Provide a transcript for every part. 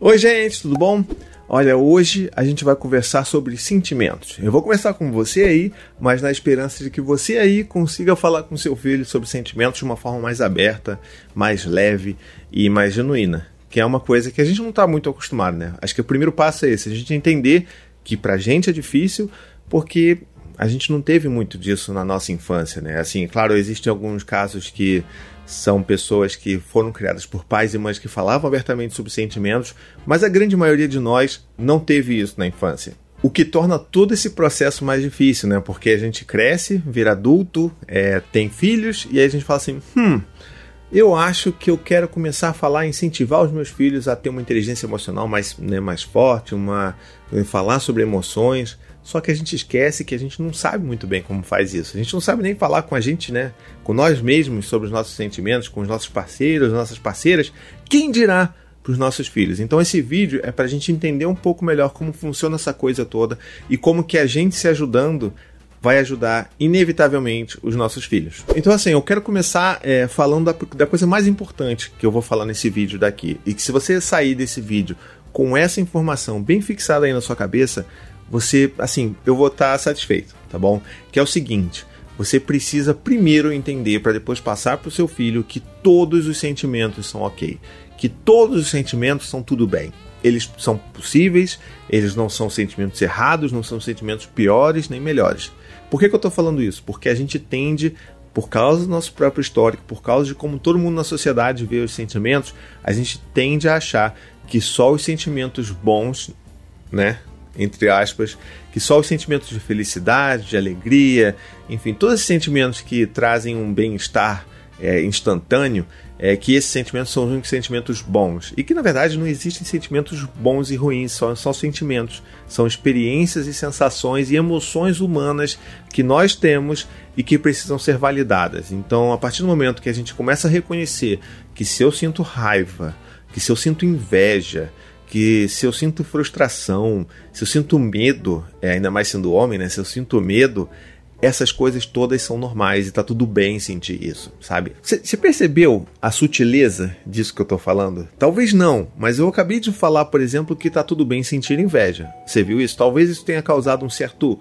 Oi, gente, tudo bom? Olha, hoje a gente vai conversar sobre sentimentos. Eu vou conversar com você aí, mas na esperança de que você aí consiga falar com seu filho sobre sentimentos de uma forma mais aberta, mais leve e mais genuína. Que é uma coisa que a gente não está muito acostumado, né? Acho que o primeiro passo é esse, a gente entender que pra gente é difícil, porque a gente não teve muito disso na nossa infância, né? Assim, claro, existem alguns casos que são pessoas que foram criadas por pais e mães que falavam abertamente sobre sentimentos, mas a grande maioria de nós não teve isso na infância. O que torna todo esse processo mais difícil, né? Porque a gente cresce, vira adulto, é, tem filhos, e aí a gente fala assim: hum, eu acho que eu quero começar a falar, incentivar os meus filhos a ter uma inteligência emocional mais, né, mais forte, uma falar sobre emoções. Só que a gente esquece que a gente não sabe muito bem como faz isso. A gente não sabe nem falar com a gente, né? Com nós mesmos sobre os nossos sentimentos, com os nossos parceiros, nossas parceiras. Quem dirá para os nossos filhos? Então esse vídeo é para a gente entender um pouco melhor como funciona essa coisa toda e como que a gente se ajudando vai ajudar inevitavelmente os nossos filhos. Então assim, eu quero começar é, falando da, da coisa mais importante que eu vou falar nesse vídeo daqui. E que se você sair desse vídeo com essa informação bem fixada aí na sua cabeça, você, assim, eu vou estar tá satisfeito, tá bom? Que é o seguinte: você precisa primeiro entender para depois passar para o seu filho que todos os sentimentos são ok, que todos os sentimentos são tudo bem. Eles são possíveis, eles não são sentimentos errados, não são sentimentos piores nem melhores. Por que, que eu estou falando isso? Porque a gente tende por causa do nosso próprio histórico, por causa de como todo mundo na sociedade vê os sentimentos, a gente tende a achar que só os sentimentos bons, né, entre aspas, que só os sentimentos de felicidade, de alegria, enfim, todos esses sentimentos que trazem um bem-estar é, instantâneo, é, que esses sentimentos são os únicos sentimentos bons. E que na verdade não existem sentimentos bons e ruins, são só sentimentos. São experiências e sensações e emoções humanas que nós temos e que precisam ser validadas. Então, a partir do momento que a gente começa a reconhecer que se eu sinto raiva, que se eu sinto inveja, que se eu sinto frustração, se eu sinto medo, é, ainda mais sendo homem, né? Se eu sinto medo, essas coisas todas são normais e tá tudo bem sentir isso, sabe? Você percebeu a sutileza disso que eu tô falando? Talvez não, mas eu acabei de falar, por exemplo, que tá tudo bem sentir inveja. Você viu isso? Talvez isso tenha causado um certo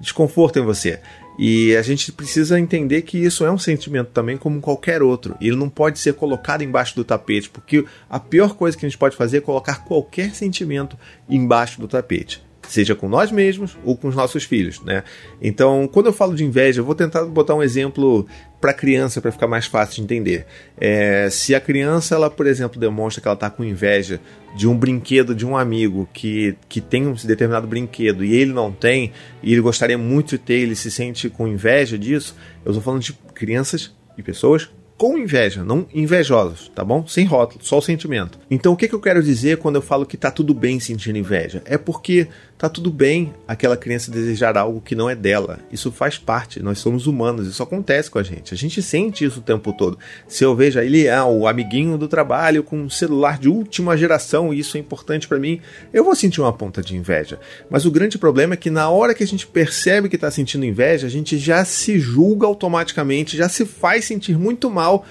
desconforto em você. E a gente precisa entender que isso é um sentimento também como qualquer outro. E ele não pode ser colocado embaixo do tapete, porque a pior coisa que a gente pode fazer é colocar qualquer sentimento embaixo do tapete seja com nós mesmos ou com os nossos filhos, né? Então, quando eu falo de inveja, eu vou tentar botar um exemplo para a criança para ficar mais fácil de entender. É, se a criança, ela, por exemplo, demonstra que ela está com inveja de um brinquedo de um amigo que, que tem um determinado brinquedo e ele não tem, e ele gostaria muito de ter, ele se sente com inveja disso, eu estou falando de crianças e pessoas com inveja, não invejosos, tá bom? Sem rótulo, só o sentimento. Então o que, que eu quero dizer quando eu falo que tá tudo bem sentir inveja? É porque tá tudo bem aquela criança desejar algo que não é dela. Isso faz parte, nós somos humanos, isso acontece com a gente. A gente sente isso o tempo todo. Se eu vejo ele, ah, o amiguinho do trabalho com um celular de última geração e isso é importante para mim, eu vou sentir uma ponta de inveja. Mas o grande problema é que na hora que a gente percebe que tá sentindo inveja, a gente já se julga automaticamente, já se faz sentir muito mal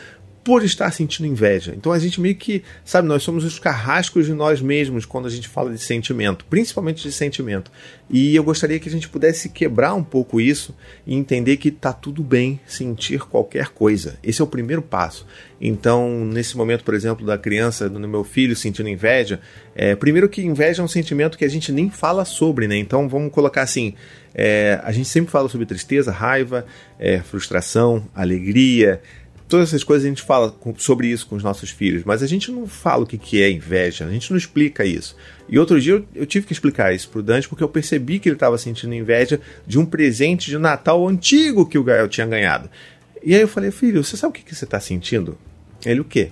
por estar sentindo inveja. Então a gente meio que, sabe, nós somos os carrascos de nós mesmos quando a gente fala de sentimento, principalmente de sentimento. E eu gostaria que a gente pudesse quebrar um pouco isso e entender que tá tudo bem sentir qualquer coisa. Esse é o primeiro passo. Então, nesse momento, por exemplo, da criança, do meu filho sentindo inveja, é, primeiro que inveja é um sentimento que a gente nem fala sobre, né? Então vamos colocar assim: é, a gente sempre fala sobre tristeza, raiva, é, frustração, alegria todas essas coisas a gente fala sobre isso com os nossos filhos, mas a gente não fala o que é inveja, a gente não explica isso. E outro dia eu, eu tive que explicar isso pro Dante porque eu percebi que ele estava sentindo inveja de um presente de Natal antigo que o Gael tinha ganhado. E aí eu falei, filho, você sabe o que, que você está sentindo? Ele, o quê?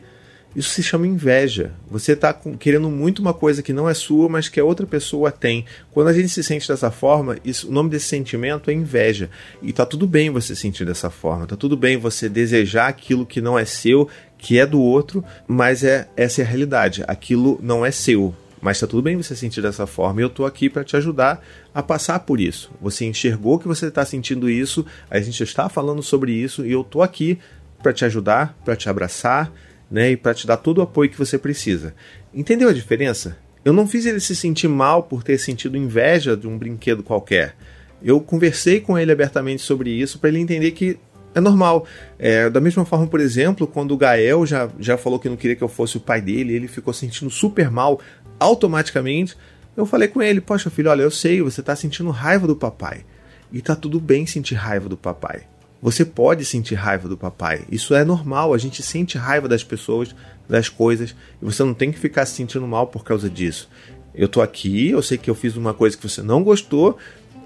Isso se chama inveja. Você está querendo muito uma coisa que não é sua, mas que a outra pessoa tem. Quando a gente se sente dessa forma, isso, o nome desse sentimento é inveja. E tá tudo bem você sentir dessa forma. Tá tudo bem você desejar aquilo que não é seu, que é do outro, mas é essa é a realidade. Aquilo não é seu. Mas tá tudo bem você sentir dessa forma. E eu tô aqui para te ajudar a passar por isso. Você enxergou que você está sentindo isso, a gente está falando sobre isso e eu tô aqui para te ajudar, para te abraçar né, e para te dar todo o apoio que você precisa. Entendeu a diferença? eu não fiz ele se sentir mal por ter sentido inveja de um brinquedo qualquer. Eu conversei com ele abertamente sobre isso para ele entender que é normal. É, da mesma forma, por exemplo, quando o Gael já, já falou que não queria que eu fosse o pai dele, ele ficou sentindo super mal automaticamente. Eu falei com ele: Poxa, filho, olha, eu sei, você está sentindo raiva do papai. E tá tudo bem sentir raiva do papai. Você pode sentir raiva do papai. Isso é normal. A gente sente raiva das pessoas, das coisas, e você não tem que ficar se sentindo mal por causa disso. Eu tô aqui, eu sei que eu fiz uma coisa que você não gostou,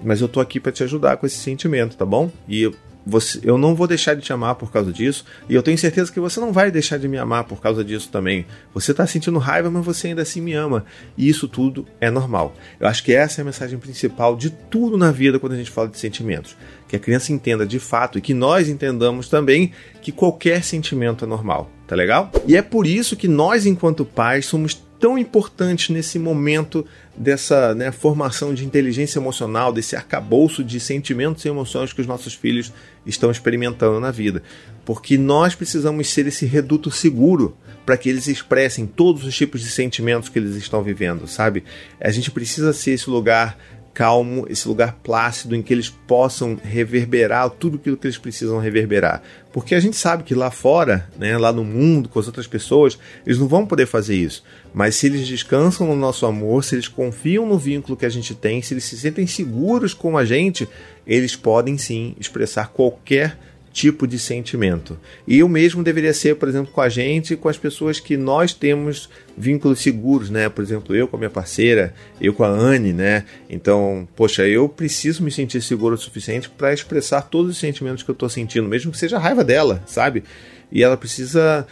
mas eu tô aqui para te ajudar com esse sentimento, tá bom? E você, eu não vou deixar de te amar por causa disso, e eu tenho certeza que você não vai deixar de me amar por causa disso também. Você está sentindo raiva, mas você ainda assim me ama, e isso tudo é normal. Eu acho que essa é a mensagem principal de tudo na vida quando a gente fala de sentimentos. Que a criança entenda de fato e que nós entendamos também que qualquer sentimento é normal, tá legal? E é por isso que nós, enquanto pais, somos tão importante nesse momento dessa né, formação de inteligência emocional, desse arcabouço de sentimentos e emoções que os nossos filhos estão experimentando na vida. Porque nós precisamos ser esse reduto seguro para que eles expressem todos os tipos de sentimentos que eles estão vivendo, sabe? A gente precisa ser esse lugar calmo, esse lugar plácido em que eles possam reverberar tudo aquilo que eles precisam reverberar. Porque a gente sabe que lá fora, né, lá no mundo, com as outras pessoas, eles não vão poder fazer isso. Mas se eles descansam no nosso amor, se eles confiam no vínculo que a gente tem, se eles se sentem seguros com a gente, eles podem sim expressar qualquer tipo de sentimento. E o mesmo deveria ser, por exemplo, com a gente e com as pessoas que nós temos vínculos seguros, né? Por exemplo, eu com a minha parceira, eu com a Anne, né? Então, poxa, eu preciso me sentir seguro o suficiente para expressar todos os sentimentos que eu estou sentindo, mesmo que seja a raiva dela, sabe? E ela precisa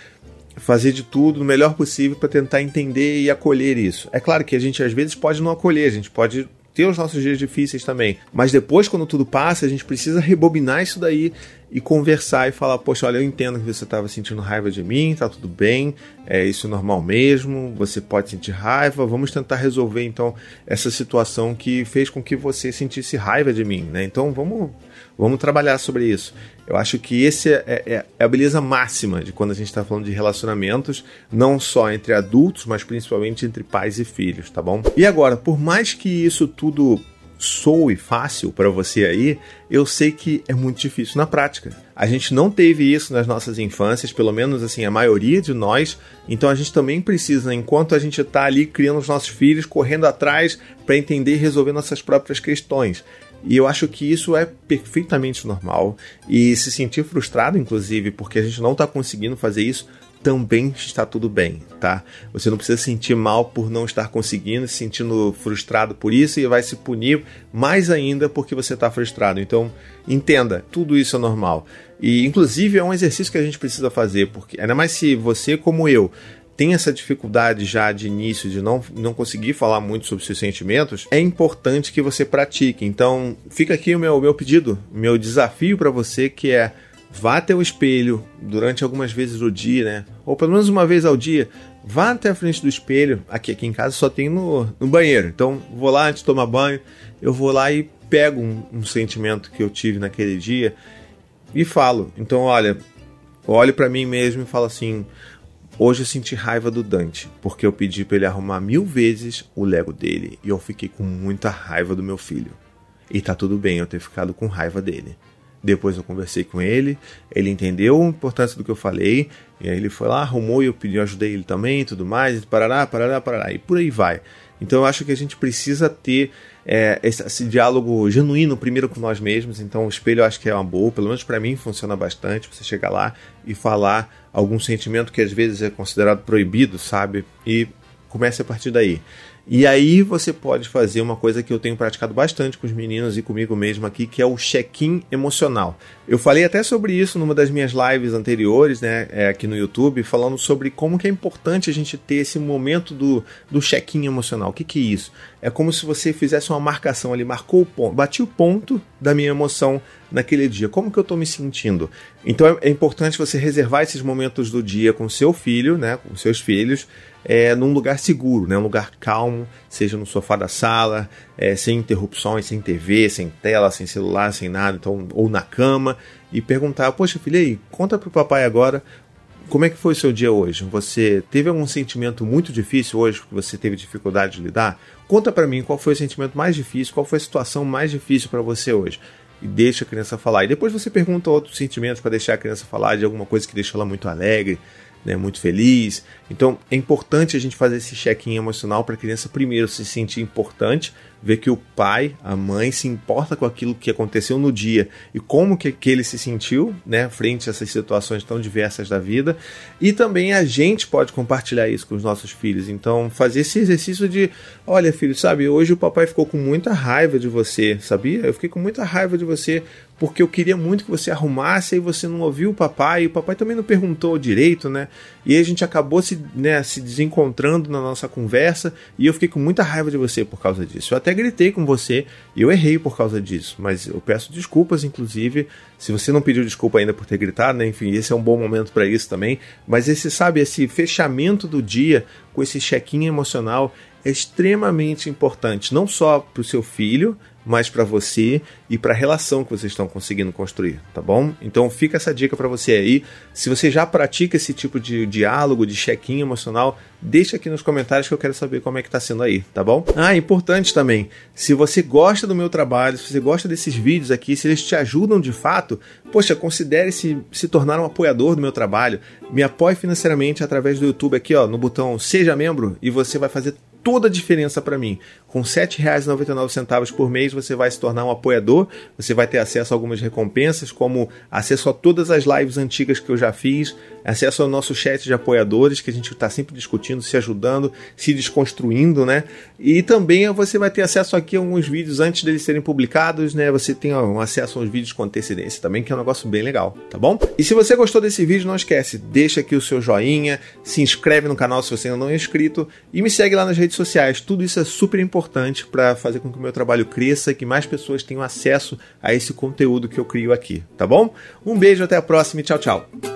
fazer de tudo o melhor possível para tentar entender e acolher isso. É claro que a gente às vezes pode não acolher, a gente pode ter os nossos dias difíceis também. Mas depois, quando tudo passa, a gente precisa rebobinar isso daí e conversar e falar: Poxa, olha, eu entendo que você estava sentindo raiva de mim, tá tudo bem, é isso normal mesmo, você pode sentir raiva, vamos tentar resolver então essa situação que fez com que você sentisse raiva de mim, né? Então vamos, vamos trabalhar sobre isso. Eu acho que esse é, é, é a beleza máxima de quando a gente está falando de relacionamentos, não só entre adultos, mas principalmente entre pais e filhos, tá bom? E agora, por mais que isso tudo soe fácil para você aí, eu sei que é muito difícil na prática. A gente não teve isso nas nossas infâncias, pelo menos assim, a maioria de nós. Então a gente também precisa, enquanto a gente está ali criando os nossos filhos, correndo atrás para entender e resolver nossas próprias questões. E eu acho que isso é perfeitamente normal. E se sentir frustrado, inclusive, porque a gente não está conseguindo fazer isso, também está tudo bem, tá? Você não precisa sentir mal por não estar conseguindo, se sentindo frustrado por isso e vai se punir mais ainda porque você está frustrado. Então, entenda, tudo isso é normal. E, inclusive, é um exercício que a gente precisa fazer, porque ainda mais se você, como eu, tem essa dificuldade já de início de não, não conseguir falar muito sobre seus sentimentos, é importante que você pratique. Então, fica aqui o meu, meu pedido, meu desafio para você que é vá até o espelho durante algumas vezes do dia, né? Ou pelo menos uma vez ao dia. Vá até a frente do espelho. Aqui, aqui em casa só tem no, no banheiro. Então, vou lá antes de tomar banho, eu vou lá e pego um, um sentimento que eu tive naquele dia e falo. Então, olha, olho para mim mesmo e falo assim: Hoje eu senti raiva do Dante, porque eu pedi para ele arrumar mil vezes o Lego dele e eu fiquei com muita raiva do meu filho. E tá tudo bem eu ter ficado com raiva dele. Depois eu conversei com ele, ele entendeu a importância do que eu falei, e aí ele foi lá, arrumou e eu pedi, eu ajudei ele também tudo mais, parará, parará, parará, e por aí vai. Então eu acho que a gente precisa ter é, esse, esse, diálogo genuíno primeiro com nós mesmos. Então o espelho eu acho que é uma boa, pelo menos para mim funciona bastante. Você chegar lá e falar algum sentimento que às vezes é considerado proibido, sabe? E comece a partir daí. E aí você pode fazer uma coisa que eu tenho praticado bastante com os meninos e comigo mesmo aqui, que é o check-in emocional. Eu falei até sobre isso numa das minhas lives anteriores, né, é, aqui no YouTube, falando sobre como que é importante a gente ter esse momento do, do check-in emocional. O que, que é isso? É como se você fizesse uma marcação ali, marcou o ponto, bati o ponto da minha emoção naquele dia. Como que eu estou me sentindo? Então é, é importante você reservar esses momentos do dia com seu filho, né, com seus filhos, é, num lugar seguro, né? um lugar calmo, seja no sofá da sala, é, sem interrupções, sem TV, sem tela, sem celular, sem nada, então, ou na cama, e perguntar, poxa filha, conta pro papai agora Como é que foi o seu dia hoje? Você teve algum sentimento muito difícil hoje que você teve dificuldade de lidar? Conta para mim qual foi o sentimento mais difícil, qual foi a situação mais difícil para você hoje. E deixa a criança falar. E depois você pergunta outros sentimentos para deixar a criança falar de alguma coisa que deixou ela muito alegre, né, muito feliz. Então é importante a gente fazer esse check-in emocional para a criança primeiro se sentir importante, ver que o pai, a mãe se importa com aquilo que aconteceu no dia e como que, que ele se sentiu, né, frente a essas situações tão diversas da vida. E também a gente pode compartilhar isso com os nossos filhos. Então fazer esse exercício de, olha filho, sabe, hoje o papai ficou com muita raiva de você, sabia? Eu fiquei com muita raiva de você porque eu queria muito que você arrumasse e você não ouviu o papai, e o papai também não perguntou direito, né? E aí a gente acabou se, né, se desencontrando na nossa conversa e eu fiquei com muita raiva de você por causa disso. Eu até gritei com você e eu errei por causa disso, mas eu peço desculpas, inclusive, se você não pediu desculpa ainda por ter gritado, né? Enfim, esse é um bom momento para isso também. Mas esse, sabe, esse fechamento do dia com esse check-in emocional é extremamente importante, não só para o seu filho, mas para você e para a relação que vocês estão conseguindo construir, tá bom? Então fica essa dica para você aí. Se você já pratica esse tipo de diálogo, de check-in emocional, deixa aqui nos comentários que eu quero saber como é que tá sendo aí, tá bom? Ah, importante também, se você gosta do meu trabalho, se você gosta desses vídeos aqui, se eles te ajudam de fato, poxa, considere se, se tornar um apoiador do meu trabalho. Me apoie financeiramente através do YouTube aqui, ó, no botão Seja Membro e você vai fazer toda a diferença para mim. Com R$ 7,99 por mês você vai se tornar um apoiador, você vai ter acesso a algumas recompensas, como acesso a todas as lives antigas que eu já fiz, acesso ao nosso chat de apoiadores, que a gente está sempre discutindo, se ajudando, se desconstruindo, né? E também você vai ter acesso aqui a alguns vídeos antes deles serem publicados, né? Você tem um acesso aos vídeos com antecedência também, que é um negócio bem legal, tá bom? E se você gostou desse vídeo, não esquece, deixa aqui o seu joinha, se inscreve no canal se você ainda não é inscrito e me segue lá nas redes sociais. Tudo isso é super importante para fazer com que o meu trabalho cresça e que mais pessoas tenham acesso a esse conteúdo que eu crio aqui, tá bom? Um beijo, até a próxima e tchau, tchau.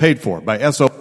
Paid for by SO.